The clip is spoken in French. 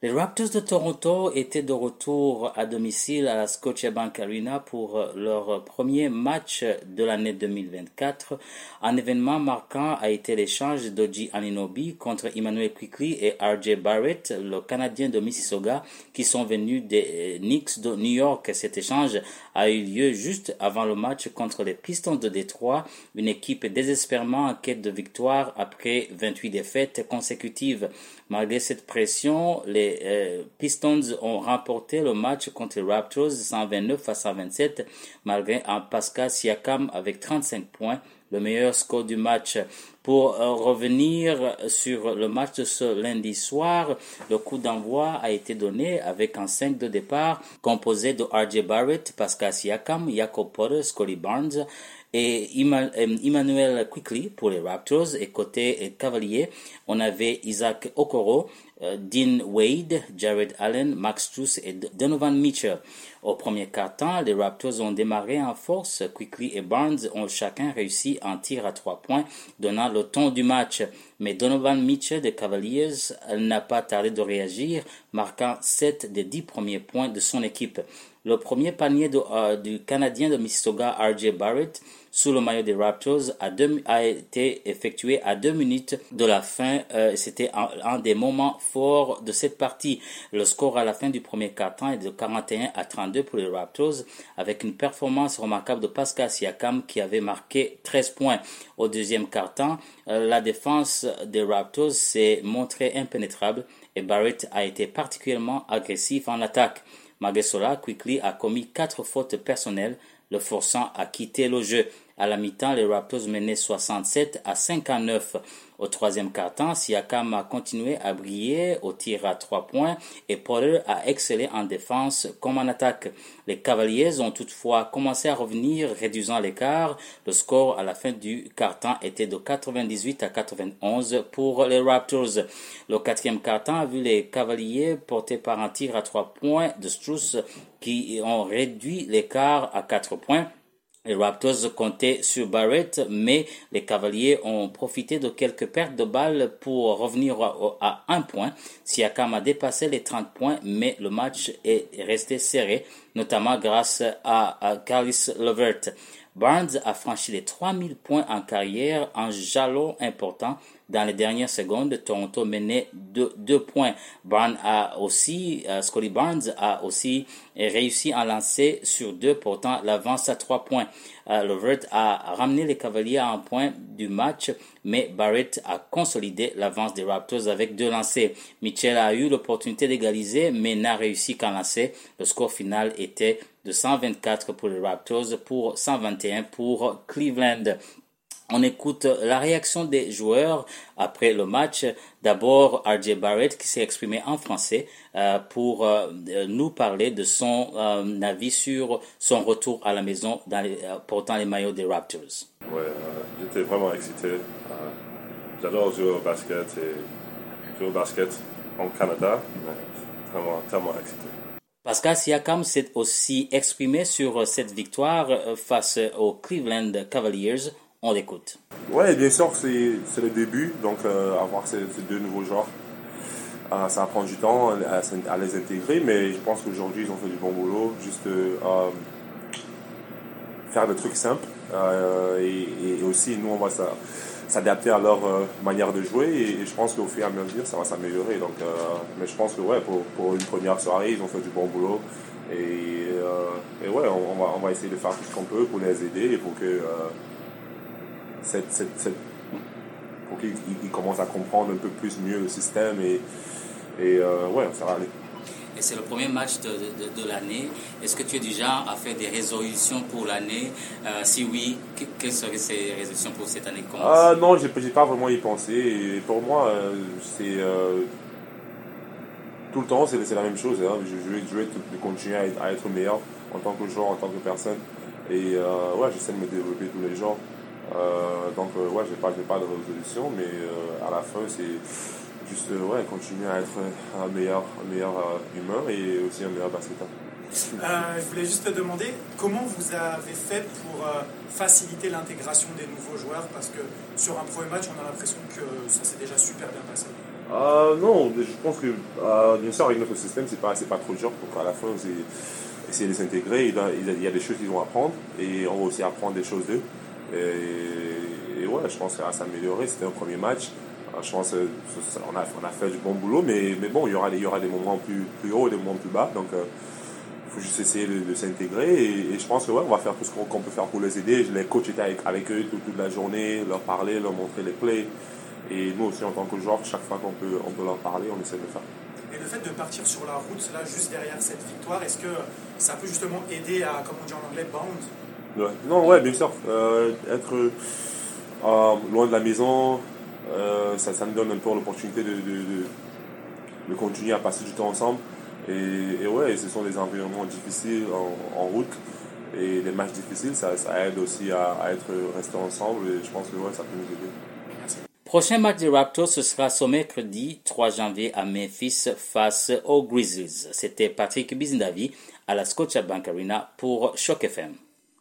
Les Raptors de Toronto étaient de retour à domicile à la Scotiabank Arena pour leur premier match de l'année 2024. Un événement marquant a été l'échange d'Oji Aninobi contre Emmanuel Quickly et RJ Barrett, le Canadien de Mississauga, qui sont venus des Knicks de New York. Cet échange a eu lieu juste avant le match contre les Pistons de Détroit, une équipe désespérément en quête de victoire après 28 défaites consécutives. Malgré cette pression, les euh, Pistons ont remporté le match contre les Raptors 129 à 127 malgré un Pascal Siakam avec 35 points, le meilleur score du match. Pour euh, revenir sur le match de ce lundi soir, le coup d'envoi a été donné avec un 5 de départ composé de RJ Barrett, Pascal Siakam, Jacob Porter, Scotty Barnes et Emmanuel Quickly pour les Raptors. Et côté Cavalier, on avait Isaac Okoro, euh, Dean Wade, Jared Allen, Max Truss et Donovan Mitchell. Au premier quart-temps, les Raptors ont démarré en force. Quickly et Barnes ont chacun réussi un tir à trois points, donnant le ton du match. Mais Donovan Mitchell des Cavaliers n'a pas tardé de réagir, marquant sept des dix premiers points de son équipe. Le premier panier euh, du Canadien de Mississauga, RJ Barrett, sous le maillot des Raptors, a, été effectué à deux minutes de la fin. Euh, c'était un, des moments forts de cette partie. Le score à la fin du premier quart-temps est de 41 à 32 pour les Raptors, avec une performance remarquable de Pascal Siakam qui avait marqué 13 points. Au deuxième quart-temps, euh, la défense des Raptors s'est montrée impénétrable et Barrett a été particulièrement agressif en attaque. Cela, Quickly a commis quatre fautes personnelles, le forçant à quitter le jeu. À la mi-temps, les Raptors menaient 67 à 59. Au troisième quart-temps, Siakam a continué à briller au tir à trois points et Porter a excellé en défense comme en attaque. Les Cavaliers ont toutefois commencé à revenir, réduisant l'écart. Le score à la fin du quart-temps était de 98 à 91 pour les Raptors. Le quatrième quart-temps a vu les Cavaliers portés par un tir à trois points de Struss qui ont réduit l'écart à quatre points. Les Raptors comptaient sur Barrett, mais les Cavaliers ont profité de quelques pertes de balles pour revenir à, un point. Siakam a dépassé les 30 points, mais le match est resté serré, notamment grâce à, à Carlis Levert. Barnes a franchi les 3000 points en carrière, un jalon important dans les dernières secondes, Toronto menait de deux points. Barnes a aussi, uh, Scotty Barnes a aussi réussi à lancer sur deux, portant l'avance à trois points. Uh, Lovert a ramené les Cavaliers à un point du match, mais Barrett a consolidé l'avance des Raptors avec deux lancers. Mitchell a eu l'opportunité d'égaliser, mais n'a réussi qu'à lancer. Le score final était de 124 pour les Raptors pour 121 pour Cleveland. On écoute la réaction des joueurs après le match. D'abord, RJ Barrett qui s'est exprimé en français euh, pour euh, nous parler de son euh, avis sur son retour à la maison dans les, portant les maillots des Raptors. Ouais, j'étais vraiment excité. J'adore jouer au basket et jouer au basket en Canada. Vraiment, tellement excité. Pascal Siakam s'est aussi exprimé sur cette victoire face aux Cleveland Cavaliers on l'écoute. Ouais, bien sûr, c'est le début. Donc, euh, avoir ces, deux nouveaux joueurs, euh, ça prend du temps à, les intégrer. Mais je pense qu'aujourd'hui, ils ont fait du bon boulot. Juste euh, faire des trucs simples. Et, aussi, nous, on va s'adapter à leur manière de jouer. Et, je pense qu'au fur et à mesure, ça va s'améliorer. Donc, mais je pense que ouais, pour, pour, une première soirée, ils ont fait du bon boulot. Et, et ouais, on, va, on va essayer de faire tout ce qu'on peut pour les aider et pour que cette, cette, pour qu'ils commencent à comprendre un peu plus mieux le système et, et euh, ouais, ça va aller. Et c'est le premier match de, de, l'année. Est-ce que tu es genre à faire des résolutions pour l'année? Euh, Si oui, quelles seraient ces résolutions pour cette année? Euh, Non, je n'ai pas vraiment y pensé. Et pour moi, euh, c'est tout le temps, c'est la même chose. Hein. Je, veux, je continuer à être, à être, meilleur en tant que joueur, en tant que personne. Et ouais, j'essaie de me développer tous les jours. Euh, donc, euh, ouais, je n'ai pas, pas de résolution, mais euh, à la fin, c'est juste ouais, continuer à être un meilleur, meilleur humain et aussi un meilleur basketteur. je voulais juste te demander comment vous avez fait pour faciliter l'intégration des nouveaux joueurs? Parce que sur un premier match, on a l'impression que ça s'est déjà super bien passé. Non, je pense que, bien sûr, avec notre système, c'est pas, pas trop dur. Donc à la fin, essayer de s'intégrer. Il, y a des choses qu'ils vont apprendre et on va aussi apprendre des choses d'eux. Et, ouais, je pense va s'améliorer. C'était un premier match. Euh, je pense qu'on a, on a fait du bon boulot, mais, mais bon, il y, aura, il y aura des moments plus, plus hauts et des moments plus bas. Donc, il faut juste essayer de, s'intégrer. Et, je pense que ouais, on va faire tout ce qu'on peut faire pour les aider. Les coachs étaient avec, avec eux toute, toute, la journée, leur parler, leur montrer les plays. Et nous aussi, en tant que joueurs, chaque fois qu'on peut, on peut leur parler, on essaie de le faire. Et le fait de partir sur la route, là, juste derrière cette victoire, est-ce que ça peut justement aider à, comme on dit en anglais, bound Non, ouais, bien sûr. Euh, être euh, loin de la maison, euh, ça, ça nous donne un peu l'opportunité de, de, continuer à passer du temps ensemble. Et, ouais, ce sont des environnements difficiles en, route. Et les matchs difficiles, ça, aide aussi à, à, être ensemble. Et je pense que ouais, ça peut nous aider. Prochain match des Raptors, ce sera ce mercredi 3 janvier à Memphis face aux Grizzlies. C'était Patrick Bizindavi à la Scotiabank Arena pour Shock FM.